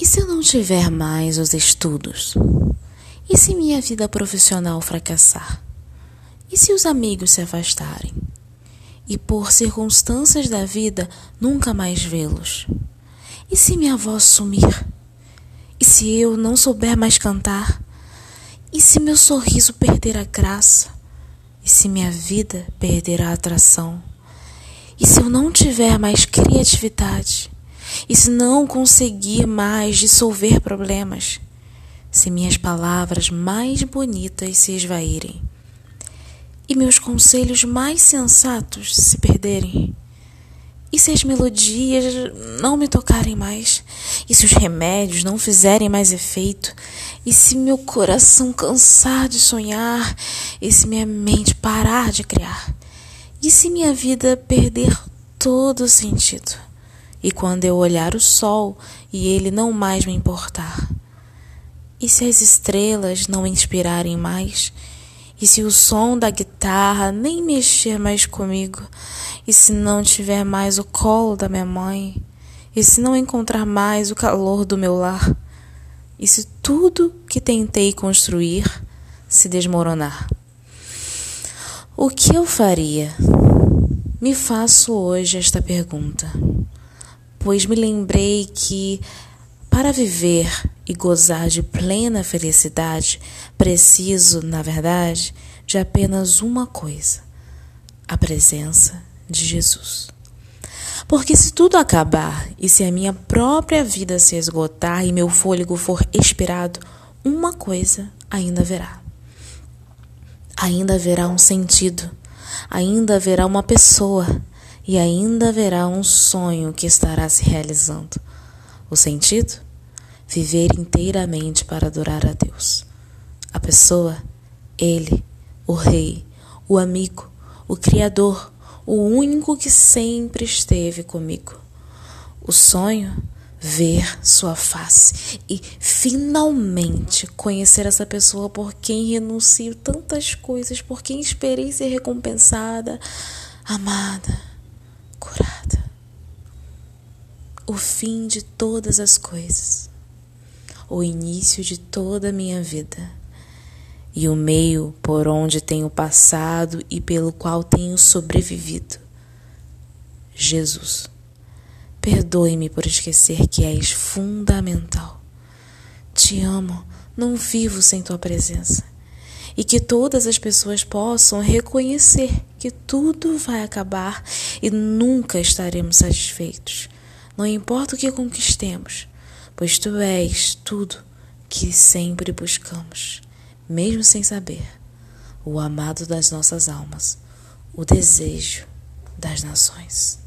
E se eu não tiver mais os estudos? E se minha vida profissional fracassar? E se os amigos se afastarem? E por circunstâncias da vida nunca mais vê-los? E se minha voz sumir? E se eu não souber mais cantar? E se meu sorriso perder a graça? E se minha vida perder a atração? E se eu não tiver mais criatividade? E se não conseguir mais dissolver problemas? Se minhas palavras mais bonitas se esvaírem? E meus conselhos mais sensatos se perderem? E se as melodias não me tocarem mais? E se os remédios não fizerem mais efeito? E se meu coração cansar de sonhar? E se minha mente parar de criar? E se minha vida perder todo o sentido? E quando eu olhar o sol e ele não mais me importar? E se as estrelas não inspirarem mais? E se o som da guitarra nem mexer mais comigo? E se não tiver mais o colo da minha mãe? E se não encontrar mais o calor do meu lar? E se tudo que tentei construir se desmoronar? O que eu faria? Me faço hoje esta pergunta, pois me lembrei que para viver e gozar de plena felicidade, preciso, na verdade, de apenas uma coisa: a presença de Jesus. Porque se tudo acabar e se a minha própria vida se esgotar e meu fôlego for expirado, uma coisa ainda haverá. Ainda haverá um sentido, ainda haverá uma pessoa e ainda haverá um sonho que estará se realizando. O sentido? Viver inteiramente para adorar a Deus. A pessoa? Ele, o Rei, o amigo, o Criador o único que sempre esteve comigo. O sonho, ver sua face e finalmente conhecer essa pessoa por quem renuncio tantas coisas, por quem esperei ser recompensada, amada, curada. O fim de todas as coisas, o início de toda a minha vida e o meio por onde tenho passado e pelo qual tenho sobrevivido. Jesus, perdoe-me por esquecer que és fundamental. Te amo, não vivo sem tua presença. E que todas as pessoas possam reconhecer que tudo vai acabar e nunca estaremos satisfeitos. Não importa o que conquistemos, pois tu és tudo que sempre buscamos mesmo sem saber, o amado das nossas almas, o desejo das nações.